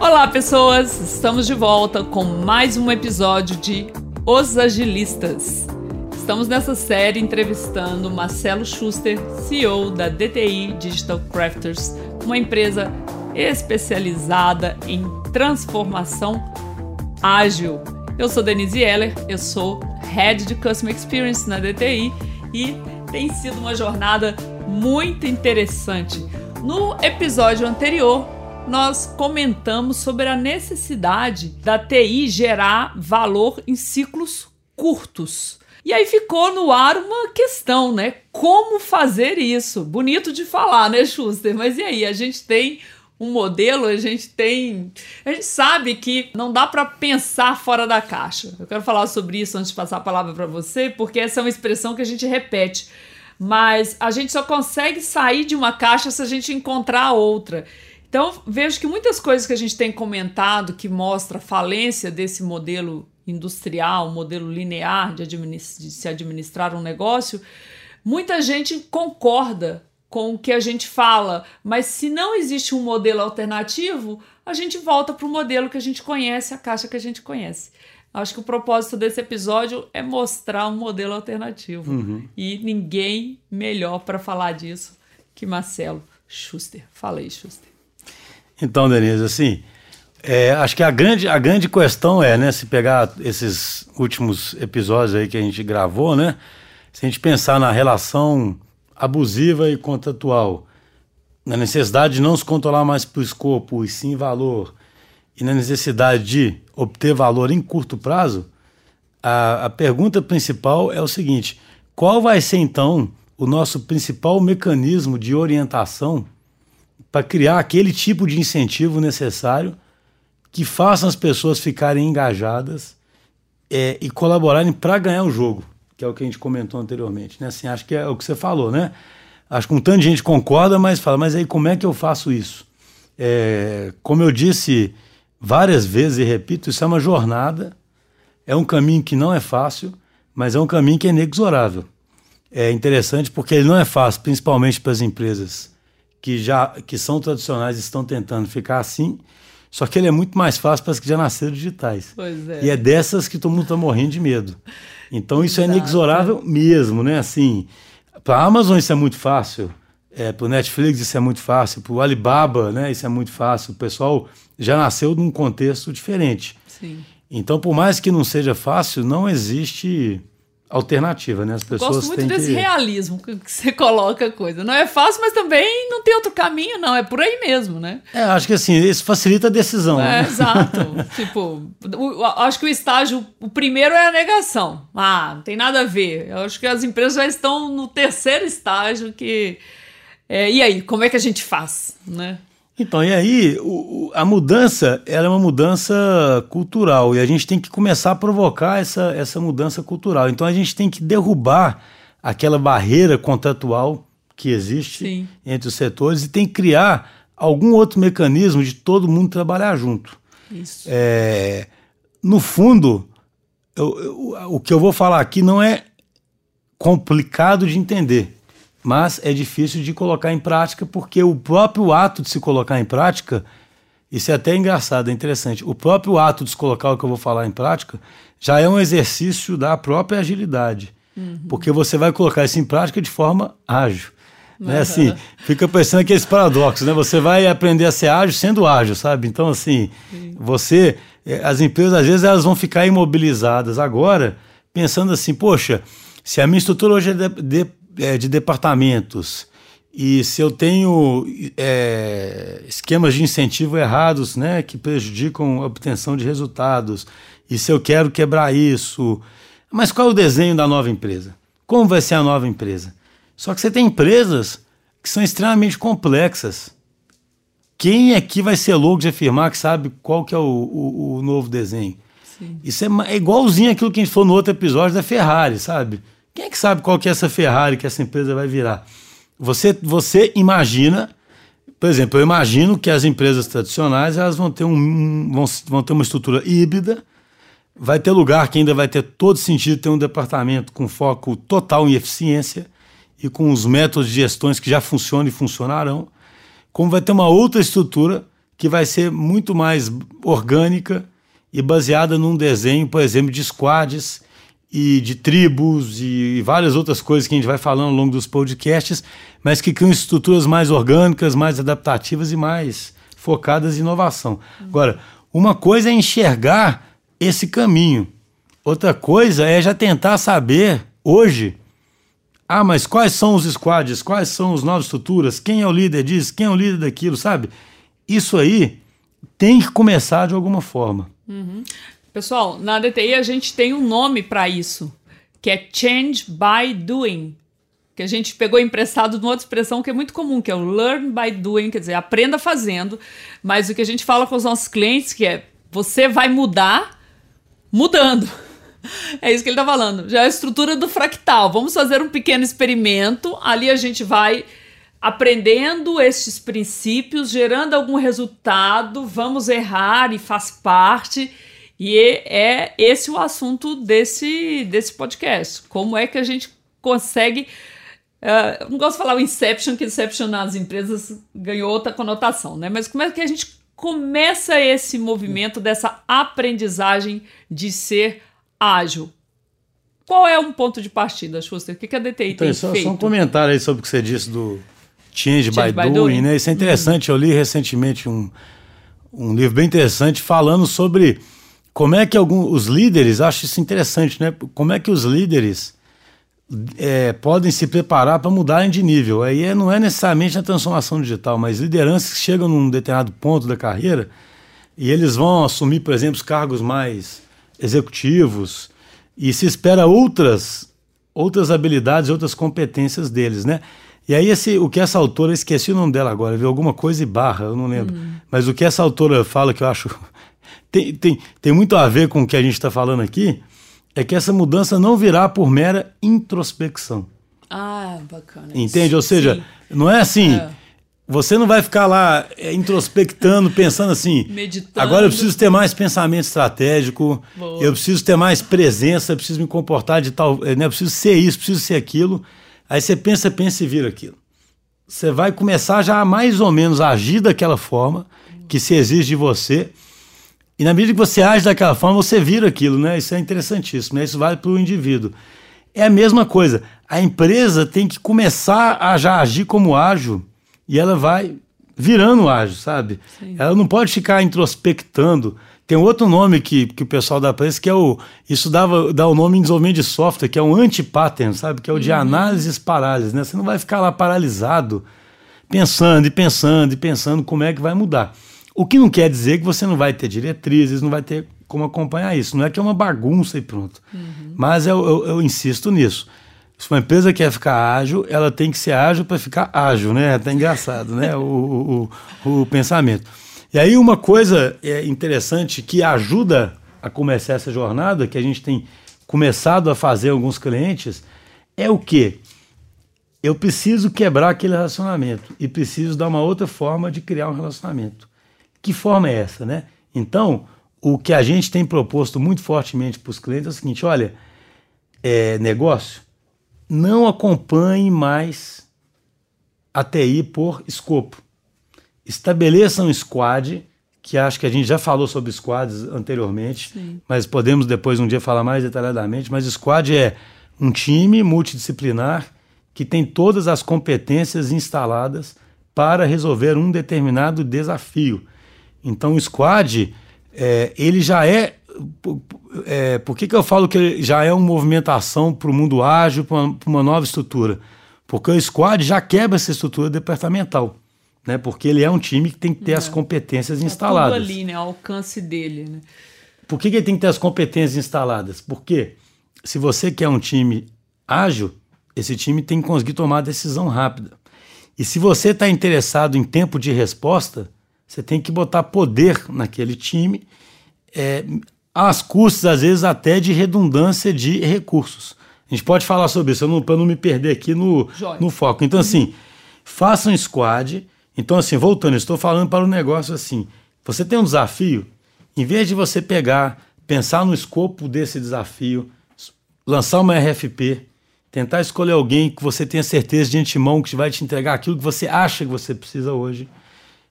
Olá, pessoas! Estamos de volta com mais um episódio de Os Agilistas. Estamos nessa série entrevistando Marcelo Schuster, CEO da DTI Digital Crafters, uma empresa especializada em transformação ágil. Eu sou Denise Heller, eu sou Head de Customer Experience na DTI e tem sido uma jornada muito interessante. No episódio anterior, nós comentamos sobre a necessidade da TI gerar valor em ciclos curtos. E aí ficou no ar uma questão, né? Como fazer isso? Bonito de falar, né, Schuster? Mas e aí? A gente tem um modelo, a gente tem. A gente sabe que não dá para pensar fora da caixa. Eu quero falar sobre isso antes de passar a palavra para você, porque essa é uma expressão que a gente repete. Mas a gente só consegue sair de uma caixa se a gente encontrar outra. Então, vejo que muitas coisas que a gente tem comentado que mostra a falência desse modelo industrial, modelo linear de, administ de se administrar um negócio, muita gente concorda com o que a gente fala, mas se não existe um modelo alternativo, a gente volta para o modelo que a gente conhece, a caixa que a gente conhece. Acho que o propósito desse episódio é mostrar um modelo alternativo. Uhum. E ninguém melhor para falar disso que Marcelo Schuster. Fala aí, Schuster. Então, Denise, assim, é, acho que a grande, a grande questão é, né, se pegar esses últimos episódios aí que a gente gravou, né, se a gente pensar na relação abusiva e contratual, na necessidade de não se controlar mais por escopo e sim valor, e na necessidade de obter valor em curto prazo, a, a pergunta principal é o seguinte: qual vai ser então o nosso principal mecanismo de orientação para criar aquele tipo de incentivo necessário que faça as pessoas ficarem engajadas é, e colaborarem para ganhar o jogo, que é o que a gente comentou anteriormente. Né? Assim, acho que é o que você falou, né? Acho que um tanto de gente concorda, mas fala, mas aí como é que eu faço isso? É, como eu disse várias vezes e repito, isso é uma jornada, é um caminho que não é fácil, mas é um caminho que é inexorável. É interessante porque ele não é fácil, principalmente para as empresas que já que são tradicionais estão tentando ficar assim. Só que ele é muito mais fácil para as que já nasceram digitais. Pois é. E é dessas que todo mundo está morrendo de medo. Então isso é Exato. é inexorável mesmo, né? Assim, para a Amazon isso é muito fácil, é, para o Netflix isso é muito fácil, para o Alibaba, né? Isso é muito fácil. O pessoal já nasceu num contexto diferente. Sim. Então, por mais que não seja fácil, não existe alternativa, né? As pessoas Gosto muito têm desse que... realismo que você coloca a coisa. Não é fácil, mas também não tem outro caminho, não. É por aí mesmo, né? É, acho que assim, isso facilita a decisão. É, né? exato. tipo, o, acho que o estágio, o primeiro é a negação. Ah, não tem nada a ver. Eu acho que as empresas já estão no terceiro estágio que... É, e aí, como é que a gente faz, né? Então, e aí, o, a mudança ela é uma mudança cultural e a gente tem que começar a provocar essa, essa mudança cultural. Então, a gente tem que derrubar aquela barreira contratual que existe Sim. entre os setores e tem que criar algum outro mecanismo de todo mundo trabalhar junto. Isso. É, no fundo, eu, eu, o que eu vou falar aqui não é complicado de entender mas é difícil de colocar em prática porque o próprio ato de se colocar em prática, isso é até engraçado, é interessante. O próprio ato de se colocar o que eu vou falar em prática já é um exercício da própria agilidade, uhum. porque você vai colocar isso em prática de forma ágil. Uhum. Né? Assim, fica pensando aqueles paradoxos, né? Você vai aprender a ser ágil sendo ágil, sabe? Então, assim, Sim. você. Eh, as empresas, às vezes, elas vão ficar imobilizadas agora, pensando assim, poxa, se a minha estrutura hoje é de, de, é, de departamentos e se eu tenho é, esquemas de incentivo errados, né, que prejudicam a obtenção de resultados, e se eu quero quebrar isso, mas qual é o desenho da nova empresa? Como vai ser a nova empresa? Só que você tem empresas que são extremamente complexas. Quem aqui vai ser louco de afirmar que sabe qual que é o, o, o novo desenho? Sim. Isso é, é igualzinho aquilo que a gente falou no outro episódio da Ferrari, sabe? Quem é que sabe qual que é essa Ferrari que essa empresa vai virar? Você, você imagina, por exemplo, eu imagino que as empresas tradicionais elas vão ter, um, vão, vão ter uma estrutura híbrida, vai ter lugar que ainda vai ter todo sentido ter um departamento com foco total em eficiência e com os métodos de gestões que já funcionam e funcionarão, como vai ter uma outra estrutura que vai ser muito mais orgânica e baseada num desenho, por exemplo, de squads e de tribos e várias outras coisas que a gente vai falando ao longo dos podcasts, mas que criam estruturas mais orgânicas, mais adaptativas e mais focadas em inovação. Agora, uma coisa é enxergar esse caminho, outra coisa é já tentar saber hoje. Ah, mas quais são os squads? Quais são as novas estruturas? Quem é o líder disso? Quem é o líder daquilo? Sabe? Isso aí tem que começar de alguma forma. Uhum. Pessoal, na DTI a gente tem um nome para isso, que é Change by Doing. Que a gente pegou emprestado de uma outra expressão que é muito comum, que é o Learn by Doing, quer dizer, aprenda fazendo. Mas o que a gente fala com os nossos clientes que é você vai mudar mudando. É isso que ele está falando. Já é a estrutura do fractal. Vamos fazer um pequeno experimento. Ali a gente vai aprendendo estes princípios, gerando algum resultado. Vamos errar e faz parte. E é esse o assunto desse, desse podcast. Como é que a gente consegue. Uh, não gosto de falar o Inception, que Inception nas empresas ganhou outra conotação, né? Mas como é que a gente começa esse movimento dessa aprendizagem de ser ágil? Qual é um ponto de partida, Schuster? O que, a DTI então, tem só, feito? Só um comentário aí sobre o que você disse do Change, Change by, by, doing, né? Isso é interessante. Uhum. Eu li recentemente um, um livro bem interessante falando sobre como é que alguns, os líderes, acho isso interessante, né? Como é que os líderes é, podem se preparar para mudarem de nível. Aí é, não é necessariamente a transformação digital, mas lideranças que chegam num determinado ponto da carreira e eles vão assumir, por exemplo, os cargos mais executivos e se espera outras outras habilidades, outras competências deles, né? E aí esse, o que essa autora, esqueci o nome dela agora, viu alguma coisa e barra, eu não lembro. Hum. Mas o que essa autora fala que eu acho tem, tem, tem muito a ver com o que a gente está falando aqui, é que essa mudança não virá por mera introspecção. Ah, bacana. Entende? Ou seja, Sim. não é assim. É. Você não vai ficar lá é, introspectando, pensando assim. Meditando. Agora eu preciso ter mais pensamento estratégico, Boa. eu preciso ter mais presença, eu preciso me comportar de tal. Né, eu preciso ser isso, preciso ser aquilo. Aí você pensa, pensa e vira aquilo. Você vai começar já a mais ou menos agir daquela forma que se exige de você e na medida que você age daquela forma, você vira aquilo, né? Isso é interessantíssimo, né? Isso vale para o indivíduo. É a mesma coisa. A empresa tem que começar a já agir como ágil e ela vai virando ágil, sabe? Sim. Ela não pode ficar introspectando. Tem outro nome que, que o pessoal dá para isso, que é o. Isso dava, dá o nome em desenvolvimento de software, que é um anti-pattern, sabe? Que é o de uhum. análises parálises, né? Você não vai ficar lá paralisado, pensando e pensando e pensando como é que vai mudar. O que não quer dizer que você não vai ter diretrizes, não vai ter como acompanhar isso. Não é que é uma bagunça e pronto. Uhum. Mas eu, eu, eu, insisto nisso. Se uma empresa quer ficar ágil, ela tem que ser ágil para ficar ágil, né? É até engraçado, né? O, o, o, pensamento. E aí uma coisa é interessante que ajuda a começar essa jornada, que a gente tem começado a fazer alguns clientes, é o quê? Eu preciso quebrar aquele relacionamento e preciso dar uma outra forma de criar um relacionamento. Que forma é essa, né? Então, o que a gente tem proposto muito fortemente para os clientes é o seguinte: olha, é, negócio, não acompanhe mais a TI por escopo. Estabeleça um squad, que acho que a gente já falou sobre squads anteriormente, Sim. mas podemos depois um dia falar mais detalhadamente. Mas squad é um time multidisciplinar que tem todas as competências instaladas para resolver um determinado desafio. Então o squad, é, ele já é, é. Por que, que eu falo que ele já é uma movimentação para o mundo ágil, para uma, uma, nova estrutura? Porque o squad já quebra essa estrutura departamental. Né? Porque ele é um time que tem que ter é. as competências instaladas. É tudo ali, né? Ao alcance dele. Né? Por que, que ele tem que ter as competências instaladas? Porque se você quer um time ágil, esse time tem que conseguir tomar decisão rápida. E se você está interessado em tempo de resposta, você tem que botar poder naquele time, é, às custas, às vezes, até de redundância de recursos. A gente pode falar sobre isso, para não me perder aqui no, no foco. Então, assim, faça um squad. Então, assim, voltando, estou falando para o negócio assim: você tem um desafio, em vez de você pegar, pensar no escopo desse desafio, lançar uma RFP, tentar escolher alguém que você tenha certeza de antemão que vai te entregar aquilo que você acha que você precisa hoje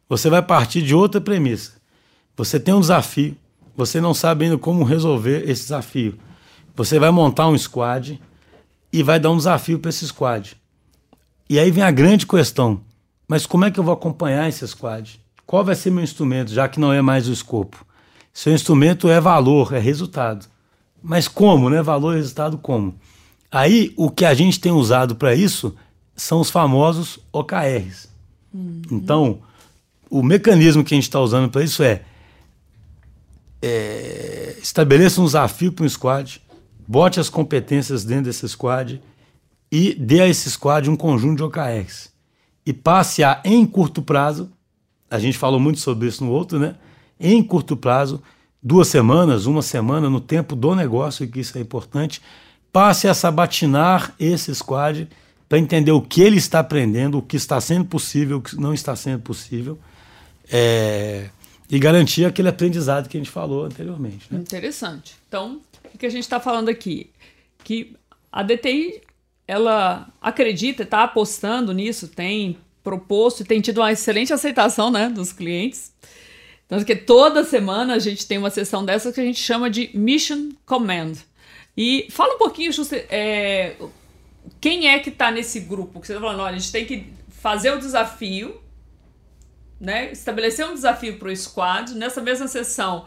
você vai partir de outra premissa. Você tem um desafio, você não sabe ainda como resolver esse desafio. Você vai montar um squad e vai dar um desafio para esse squad. E aí vem a grande questão: mas como é que eu vou acompanhar esse squad? Qual vai ser meu instrumento, já que não é mais o escopo? Seu instrumento é valor, é resultado. Mas como, né? Valor e resultado como? Aí o que a gente tem usado para isso são os famosos OKRs. Uhum. Então, o mecanismo que a gente está usando para isso é, é estabeleça um desafio para um squad, bote as competências dentro desse squad e dê a esse squad um conjunto de OKRs. E passe a, em curto prazo, a gente falou muito sobre isso no outro, né? Em curto prazo, duas semanas, uma semana, no tempo do negócio, que isso é importante, passe a sabatinar esse squad para entender o que ele está aprendendo, o que está sendo possível, o que não está sendo possível, é, e garantir aquele aprendizado que a gente falou anteriormente. Né? Interessante. Então, o que a gente está falando aqui? Que a DTI ela acredita, está apostando nisso, tem proposto e tem tido uma excelente aceitação né, dos clientes. Tanto que toda semana a gente tem uma sessão dessa que a gente chama de Mission Command. E fala um pouquinho, Justo, é, quem é que está nesse grupo? Que você está falando, olha, a gente tem que fazer o desafio, né? Estabelecer um desafio para o squad. Nessa mesma sessão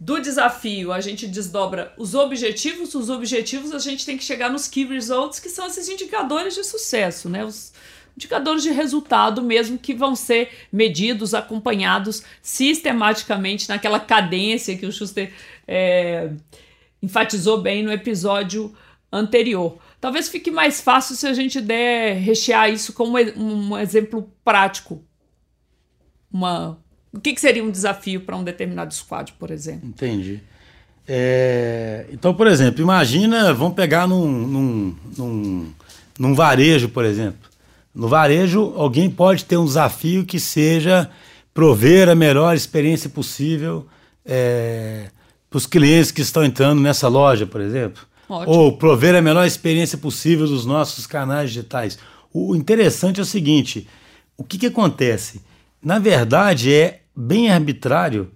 do desafio, a gente desdobra os objetivos. Os objetivos a gente tem que chegar nos key results, que são esses indicadores de sucesso, né? Os indicadores de resultado mesmo que vão ser medidos, acompanhados sistematicamente naquela cadência que o Schuster é, enfatizou bem no episódio anterior. Talvez fique mais fácil se a gente der rechear isso com um, um exemplo prático. Uma, o que, que seria um desafio para um determinado squad, por exemplo? Entendi. É, então, por exemplo, imagina, vamos pegar num, num, num, num varejo, por exemplo. No varejo, alguém pode ter um desafio que seja prover a melhor experiência possível é, para os clientes que estão entrando nessa loja, por exemplo. Ótimo. Ou prover a melhor experiência possível dos nossos canais digitais. O interessante é o seguinte: o que, que acontece? Na verdade, é bem arbitrário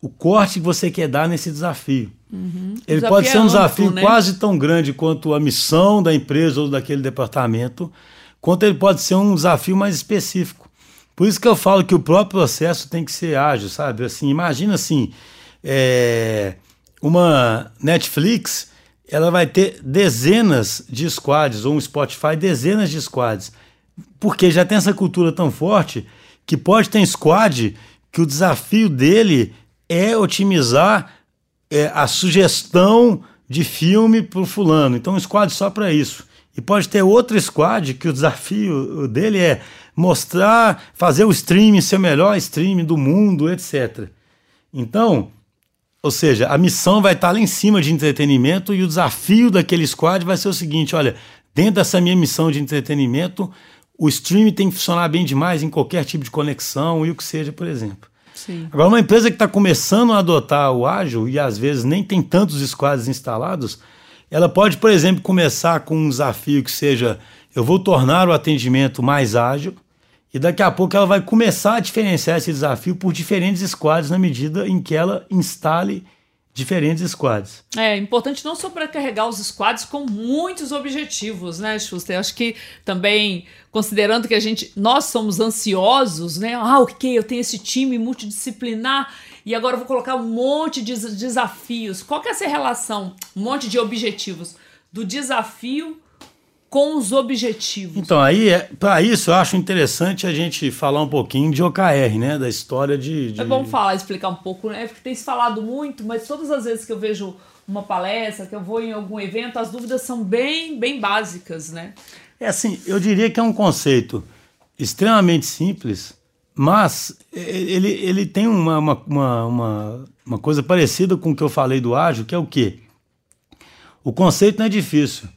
o corte que você quer dar nesse desafio. Uhum. Ele desafio pode ser um é desafio né? quase tão grande quanto a missão da empresa ou daquele departamento, quanto ele pode ser um desafio mais específico. Por isso que eu falo que o próprio processo tem que ser ágil, sabe? Assim, imagina assim, é, uma Netflix ela vai ter dezenas de squads, ou um Spotify, dezenas de squads. Porque já tem essa cultura tão forte que pode ter squad que o desafio dele é otimizar é, a sugestão de filme para o fulano. Então, um squad só para isso. E pode ter outro squad que o desafio dele é mostrar, fazer o streaming ser o melhor streaming do mundo, etc. Então, ou seja, a missão vai estar lá em cima de entretenimento e o desafio daquele squad vai ser o seguinte: olha, dentro dessa minha missão de entretenimento, o streaming tem que funcionar bem demais em qualquer tipo de conexão e o que seja, por exemplo. Sim. Agora, uma empresa que está começando a adotar o ágil e às vezes nem tem tantos squads instalados, ela pode, por exemplo, começar com um desafio que seja: eu vou tornar o atendimento mais ágil e daqui a pouco ela vai começar a diferenciar esse desafio por diferentes squads na medida em que ela instale diferentes squads. É importante não sobrecarregar os squads com muitos objetivos, né, Schuster? Eu acho que também, considerando que a gente, nós somos ansiosos, né? Ah, ok, eu tenho esse time multidisciplinar e agora eu vou colocar um monte de desafios. Qual que é essa relação? Um monte de objetivos do desafio com os objetivos. Então, aí, é, para isso, eu acho interessante a gente falar um pouquinho de OKR, né? Da história de. de... É bom falar, explicar um pouco, né? Porque tem se falado muito, mas todas as vezes que eu vejo uma palestra, que eu vou em algum evento, as dúvidas são bem, bem básicas, né? É assim, eu diria que é um conceito extremamente simples, mas ele, ele tem uma, uma, uma, uma, uma coisa parecida com o que eu falei do ágil, que é o quê? O conceito não é difícil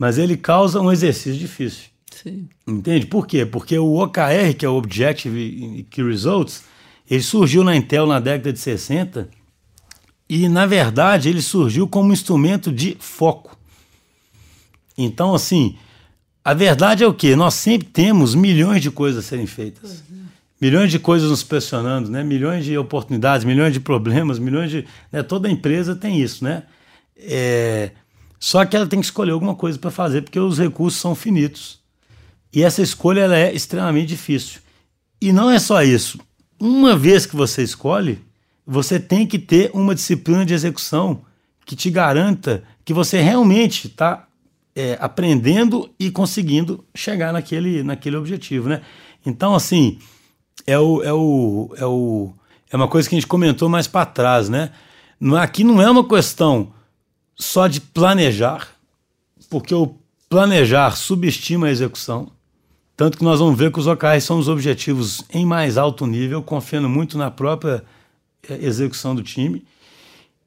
mas ele causa um exercício difícil. Sim. Entende? Por quê? Porque o OKR, que é o Objective Key Results, ele surgiu na Intel na década de 60 e, na verdade, ele surgiu como instrumento de foco. Então, assim, a verdade é o quê? Nós sempre temos milhões de coisas a serem feitas. Uhum. milhões de coisas nos pressionando, né? milhões de oportunidades, milhões de problemas, milhões de. Né? Toda empresa tem isso, né? É... Só que ela tem que escolher alguma coisa para fazer, porque os recursos são finitos. E essa escolha ela é extremamente difícil. E não é só isso. Uma vez que você escolhe, você tem que ter uma disciplina de execução que te garanta que você realmente está é, aprendendo e conseguindo chegar naquele, naquele objetivo, né? Então, assim, é, o, é, o, é, o, é uma coisa que a gente comentou mais para trás, né? Aqui não é uma questão só de planejar, porque o planejar subestima a execução. Tanto que nós vamos ver que os OKRs são os objetivos em mais alto nível, confiando muito na própria é, execução do time.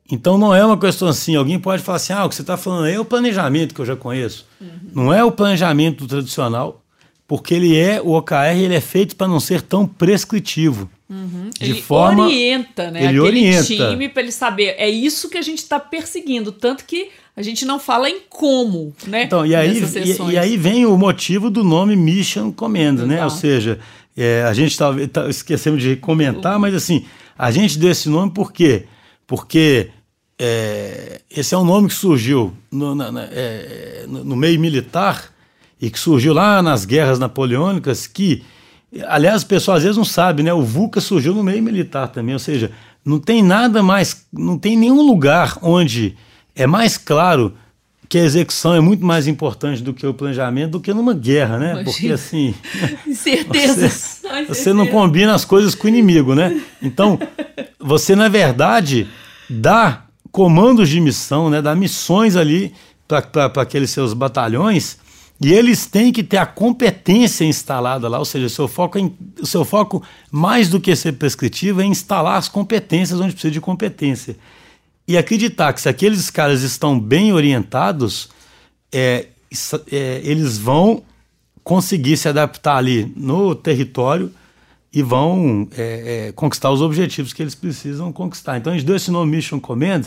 Então não é uma questão assim, alguém pode falar assim, ah, o que você está falando aí é o planejamento que eu já conheço. Uhum. Não é o planejamento tradicional, porque ele é, o OKR ele é feito para não ser tão prescritivo. Uhum. De ele forma, orienta, né? Ele Aquele orienta. time para ele saber. É isso que a gente está perseguindo. Tanto que a gente não fala em como, né? Então, e aí, e, e, aí vem o motivo do nome Mission Command, Exato. né? Ou seja, é, a gente talvez tá, esquecemos de comentar, mas assim, a gente deu esse nome por quê? Porque é, esse é um nome que surgiu no, na, na, é, no meio militar e que surgiu lá nas guerras napoleônicas, que, aliás, o pessoal às vezes não sabe, né? O VUCA surgiu no meio militar também, ou seja, não tem nada mais, não tem nenhum lugar onde é mais claro que a execução é muito mais importante do que o planejamento, do que numa guerra, né? Imagina. Porque assim. Certeza. Você, você não combina as coisas com o inimigo, né? Então, você, na verdade, dá comandos de missão, né? Dá missões ali para aqueles seus batalhões e eles têm que ter a competência instalada lá, ou seja, o seu foco, é, o seu foco mais do que ser prescritivo é instalar as competências onde precisa de competência. E acreditar que se aqueles caras estão bem orientados, é, é, eles vão conseguir se adaptar ali no território e vão é, é, conquistar os objetivos que eles precisam conquistar. Então a gente deu esse nome Mission Command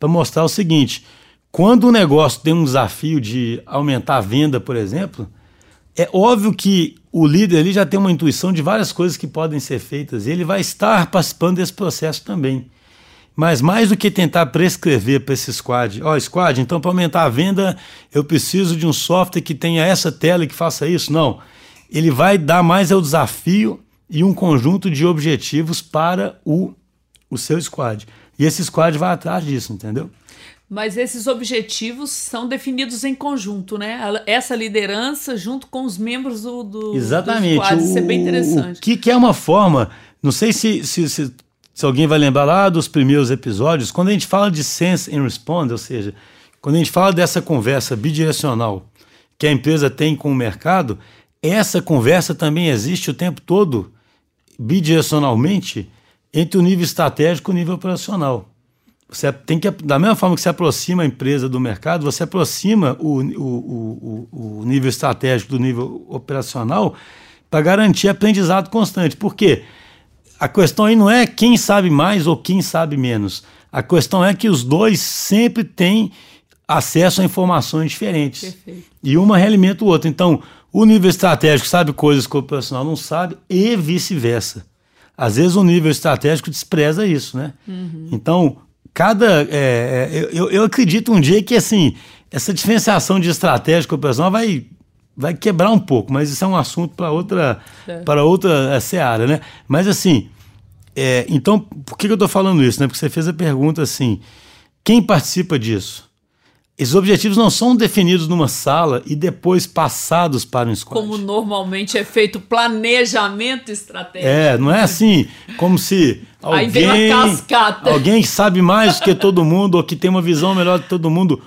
para mostrar o seguinte: quando o negócio tem um desafio de aumentar a venda, por exemplo, é óbvio que o líder ali já tem uma intuição de várias coisas que podem ser feitas e ele vai estar participando desse processo também. Mas mais do que tentar prescrever para esse squad, ó, oh, squad, então para aumentar a venda eu preciso de um software que tenha essa tela e que faça isso. Não. Ele vai dar mais ao desafio e um conjunto de objetivos para o, o seu squad. E esse squad vai atrás disso, entendeu? Mas esses objetivos são definidos em conjunto, né? Essa liderança junto com os membros do, do Exatamente. Do squad, isso é bem interessante. O que, que é uma forma, não sei se, se, se, se, alguém vai lembrar lá dos primeiros episódios, quando a gente fala de sense and respond, ou seja, quando a gente fala dessa conversa bidirecional que a empresa tem com o mercado, essa conversa também existe o tempo todo, bidirecionalmente, entre o nível estratégico e o nível operacional. Você tem que, da mesma forma que você aproxima a empresa do mercado, você aproxima o, o, o, o nível estratégico do nível operacional para garantir aprendizado constante. Por quê? A questão aí não é quem sabe mais ou quem sabe menos. A questão é que os dois sempre têm acesso a informações diferentes. Perfeito. E uma realimenta o outro. Então, o nível estratégico sabe coisas que o operacional não sabe e vice-versa. Às vezes o nível estratégico despreza isso, né? Uhum. Então, cada. É, é, eu, eu acredito um dia que assim, essa diferenciação de estratégia operacional vai, vai quebrar um pouco, mas isso é um assunto para outra, é. para outra é, seara, né? Mas assim, é, então, por que, que eu estou falando isso? Né? Porque você fez a pergunta assim: quem participa disso? Esses objetivos não são definidos numa sala e depois passados para um squad. Como normalmente é feito planejamento estratégico. É, não é assim, como se alguém, alguém que sabe mais do que todo mundo ou que tem uma visão melhor que todo mundo.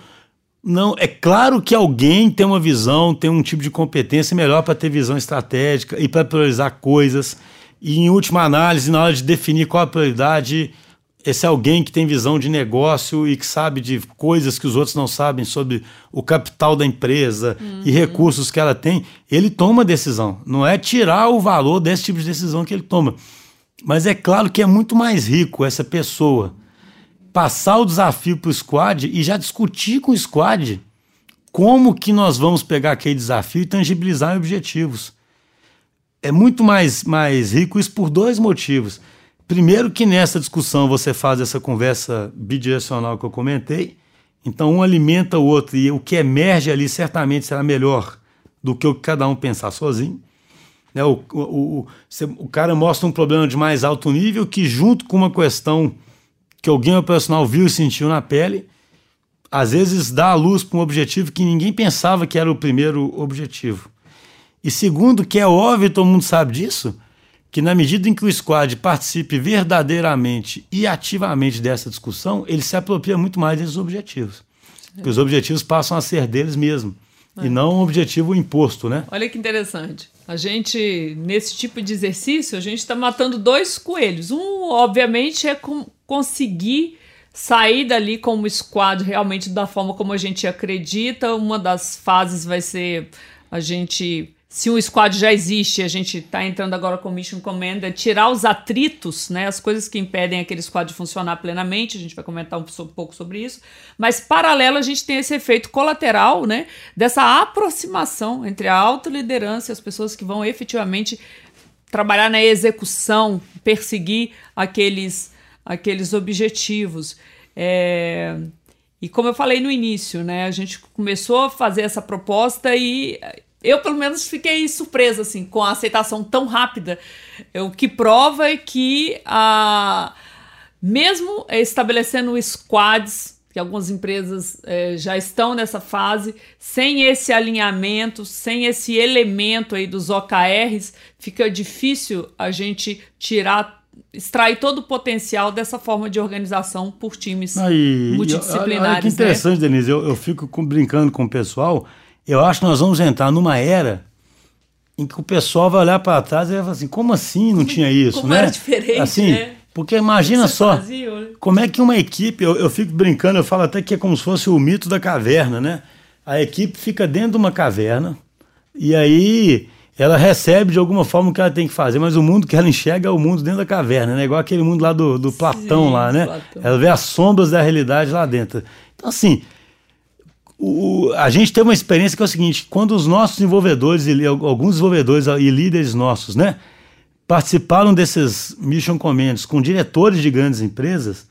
Não, é claro que alguém tem uma visão, tem um tipo de competência melhor para ter visão estratégica e para priorizar coisas. E em última análise, na hora de definir qual a prioridade, esse alguém que tem visão de negócio e que sabe de coisas que os outros não sabem sobre o capital da empresa uhum. e recursos que ela tem, ele toma decisão. Não é tirar o valor desse tipo de decisão que ele toma. Mas é claro que é muito mais rico essa pessoa passar o desafio para o squad e já discutir com o squad como que nós vamos pegar aquele desafio e tangibilizar em objetivos. é muito mais, mais rico isso por dois motivos. Primeiro que nessa discussão você faz essa conversa bidirecional que eu comentei, então um alimenta o outro e o que emerge ali certamente será melhor do que o que cada um pensar sozinho. Né? O, o, o, o cara mostra um problema de mais alto nível que junto com uma questão que alguém operacional viu e sentiu na pele, às vezes dá a luz para um objetivo que ninguém pensava que era o primeiro objetivo. E segundo, que é óbvio, todo mundo sabe disso, que na medida em que o squad participe verdadeiramente e ativamente dessa discussão, ele se apropria muito mais desses objetivos. Porque os objetivos passam a ser deles mesmo. É. E não um objetivo imposto, né? Olha que interessante. A gente, nesse tipo de exercício, a gente está matando dois coelhos. Um, obviamente, é conseguir sair dali como squad realmente da forma como a gente acredita. Uma das fases vai ser a gente se um squad já existe, a gente está entrando agora com Mission Commander, tirar os atritos, né, as coisas que impedem aquele squad de funcionar plenamente, a gente vai comentar um, pouco sobre isso, mas paralelo a gente tem esse efeito colateral, né, dessa aproximação entre a alta liderança e as pessoas que vão efetivamente trabalhar na execução, perseguir aqueles, aqueles objetivos. É... E como eu falei no início, né, a gente começou a fazer essa proposta e eu, pelo menos, fiquei surpresa assim, com a aceitação tão rápida. O que prova é que, a, mesmo estabelecendo squads, que algumas empresas é, já estão nessa fase, sem esse alinhamento, sem esse elemento aí dos OKRs, fica difícil a gente tirar extrair todo o potencial dessa forma de organização por times multidisciplinares. Olha que interessante, né? Denise. Eu, eu fico com, brincando com o pessoal eu acho que nós vamos entrar numa era em que o pessoal vai olhar para trás e vai falar assim, como assim não tinha isso, como né? Era diferente, assim, né? Porque imagina só, fazia, né? como é que uma equipe, eu, eu fico brincando, eu falo até que é como se fosse o mito da caverna, né? A equipe fica dentro de uma caverna e aí ela recebe de alguma forma o que ela tem que fazer, mas o mundo que ela enxerga é o mundo dentro da caverna, né? Igual aquele mundo lá do, do Platão Sim, lá, né? Platão. Ela vê as sombras da realidade lá dentro. Então, assim, o, a gente tem uma experiência que é o seguinte: quando os nossos desenvolvedores, alguns desenvolvedores e líderes nossos, né, participaram desses mission commands com diretores de grandes empresas,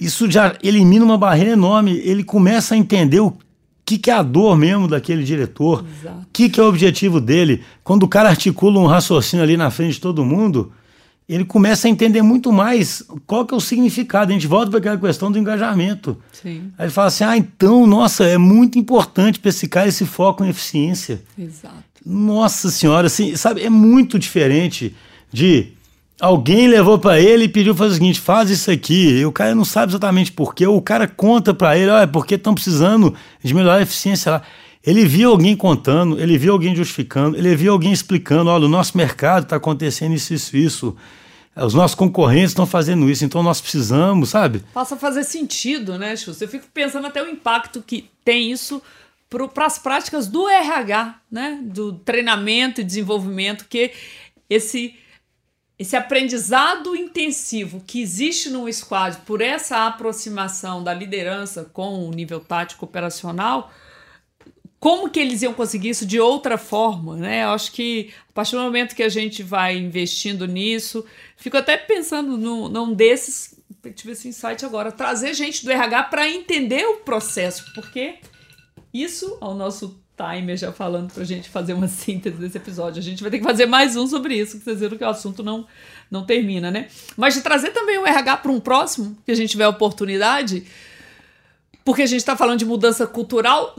isso já elimina uma barreira enorme. Ele começa a entender o que, que é a dor mesmo daquele diretor, o que, que é o objetivo dele. Quando o cara articula um raciocínio ali na frente de todo mundo, ele começa a entender muito mais qual que é o significado. A gente volta para aquela questão do engajamento. Sim. Aí ele fala assim: ah, então, nossa, é muito importante para esse cara esse foco em eficiência. Exato. Nossa senhora, assim, sabe, é muito diferente de alguém levou para ele e pediu fazer o seguinte: faz isso aqui. E o cara não sabe exatamente por quê. Ou o cara conta para ele: olha, porque estão precisando de melhorar a eficiência lá. Ele viu alguém contando, ele viu alguém justificando, ele viu alguém explicando: olha, o nosso mercado está acontecendo isso, isso, isso. Os nossos concorrentes estão fazendo isso, então nós precisamos, sabe? Passa a fazer sentido, né, Chus? Eu fico pensando até o impacto que tem isso para as práticas do RH, né? Do treinamento e desenvolvimento, que esse esse aprendizado intensivo que existe no squad por essa aproximação da liderança com o nível tático operacional como que eles iam conseguir isso de outra forma, né? Eu acho que a partir do momento que a gente vai investindo nisso, fico até pensando no, num desses, tive esse insight agora, trazer gente do RH para entender o processo, porque isso, ao nosso timer já falando para a gente fazer uma síntese desse episódio, a gente vai ter que fazer mais um sobre isso, que vocês viram que o assunto não, não termina, né? Mas de trazer também o RH para um próximo, que a gente tiver oportunidade, porque a gente está falando de mudança cultural,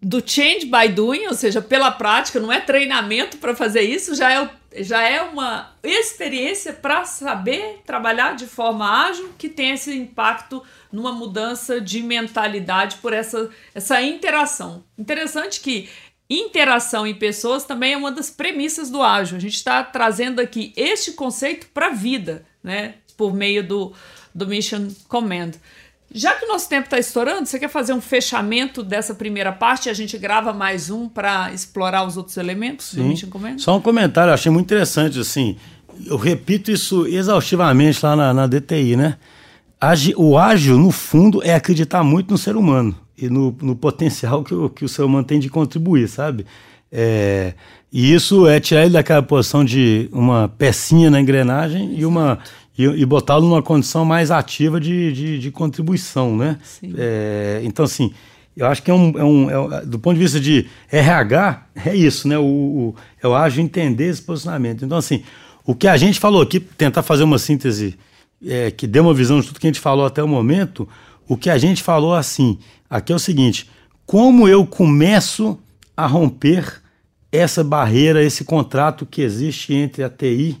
do change by doing, ou seja, pela prática, não é treinamento para fazer isso, já é, já é uma experiência para saber trabalhar de forma ágil que tem esse impacto numa mudança de mentalidade por essa, essa interação. Interessante que interação em pessoas também é uma das premissas do ágil. A gente está trazendo aqui este conceito para a vida, né? Por meio do, do Mission Command. Já que o nosso tempo está estourando, você quer fazer um fechamento dessa primeira parte e a gente grava mais um para explorar os outros elementos Sim. Só um comentário, eu achei muito interessante, assim, eu repito isso exaustivamente lá na, na DTI, né? O ágil, no fundo, é acreditar muito no ser humano e no, no potencial que o, que o ser humano tem de contribuir, sabe? É, E isso é tirar ele daquela posição de uma pecinha na engrenagem e uma e, e botá-lo numa condição mais ativa de, de, de contribuição, né? É, então, assim, eu acho que é um, é um é, do ponto de vista de RH, é isso, né? O, o, eu acho entender esse posicionamento. Então, assim, o que a gente falou aqui, tentar fazer uma síntese é, que dê uma visão de tudo que a gente falou até o momento, o que a gente falou assim, aqui é o seguinte, como eu começo a romper essa barreira, esse contrato que existe entre a TI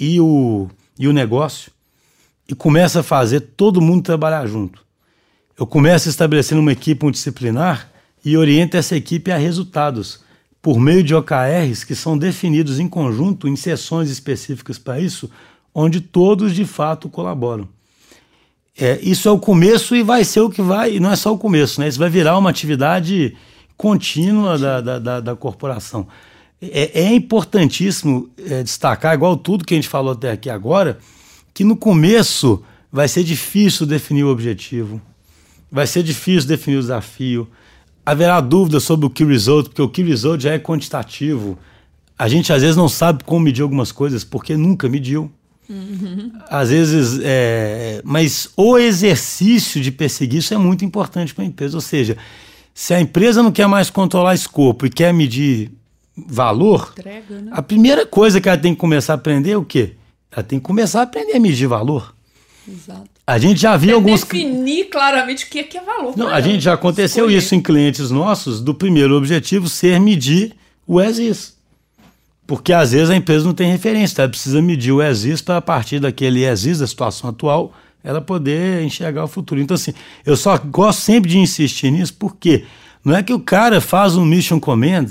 e o, e o negócio e começo a fazer todo mundo trabalhar junto. Eu começo a estabelecer uma equipe multidisciplinar e oriento essa equipe a resultados por meio de OKRs que são definidos em conjunto em sessões específicas para isso, onde todos de fato colaboram. É, isso é o começo e vai ser o que vai, e não é só o começo, né? Isso vai virar uma atividade contínua da, da, da, da corporação. É, é importantíssimo é, destacar, igual tudo que a gente falou até aqui agora, que no começo vai ser difícil definir o objetivo, vai ser difícil definir o desafio, haverá dúvida sobre o key result, porque o key result já é quantitativo. A gente às vezes não sabe como medir algumas coisas porque nunca mediu. Uhum. Às vezes, é, mas o exercício de perseguir isso é muito importante para a empresa. Ou seja, se a empresa não quer mais controlar escopo e quer medir valor, Entrega, né? a primeira coisa que ela tem que começar a aprender é o quê? Ela tem que começar a aprender a medir valor. Exato. A gente já viu é alguns. Definir claramente o que é, é valor. Não, a gente já aconteceu Escolher. isso em clientes nossos, do primeiro objetivo ser medir o ESIS. Porque às vezes a empresa não tem referência, ela precisa medir o ESIS para a partir daquele ESIS, da situação atual, ela poder enxergar o futuro. Então, assim, eu só gosto sempre de insistir nisso, porque não é que o cara faz um mission command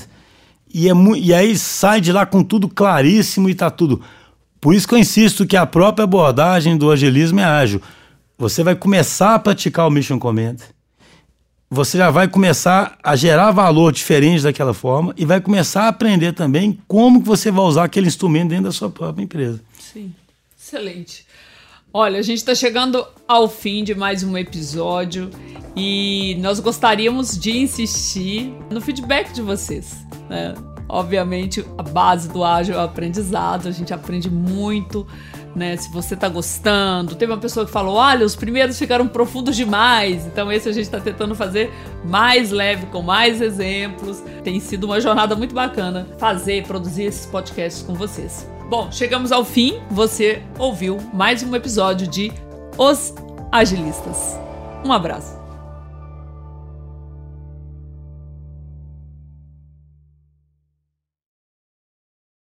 e, é e aí sai de lá com tudo claríssimo e tá tudo. Por isso que eu insisto que a própria abordagem do agilismo é ágil. Você vai começar a praticar o mission command, você já vai começar a gerar valor diferente daquela forma e vai começar a aprender também como que você vai usar aquele instrumento dentro da sua própria empresa. Sim, excelente. Olha, a gente está chegando ao fim de mais um episódio e nós gostaríamos de insistir no feedback de vocês. Né? Obviamente, a base do ágil é o aprendizado, a gente aprende muito. Né, se você está gostando. Teve uma pessoa que falou: olha, os primeiros ficaram profundos demais. Então, esse a gente está tentando fazer mais leve, com mais exemplos. Tem sido uma jornada muito bacana fazer, produzir esses podcasts com vocês. Bom, chegamos ao fim. Você ouviu mais um episódio de Os Agilistas. Um abraço.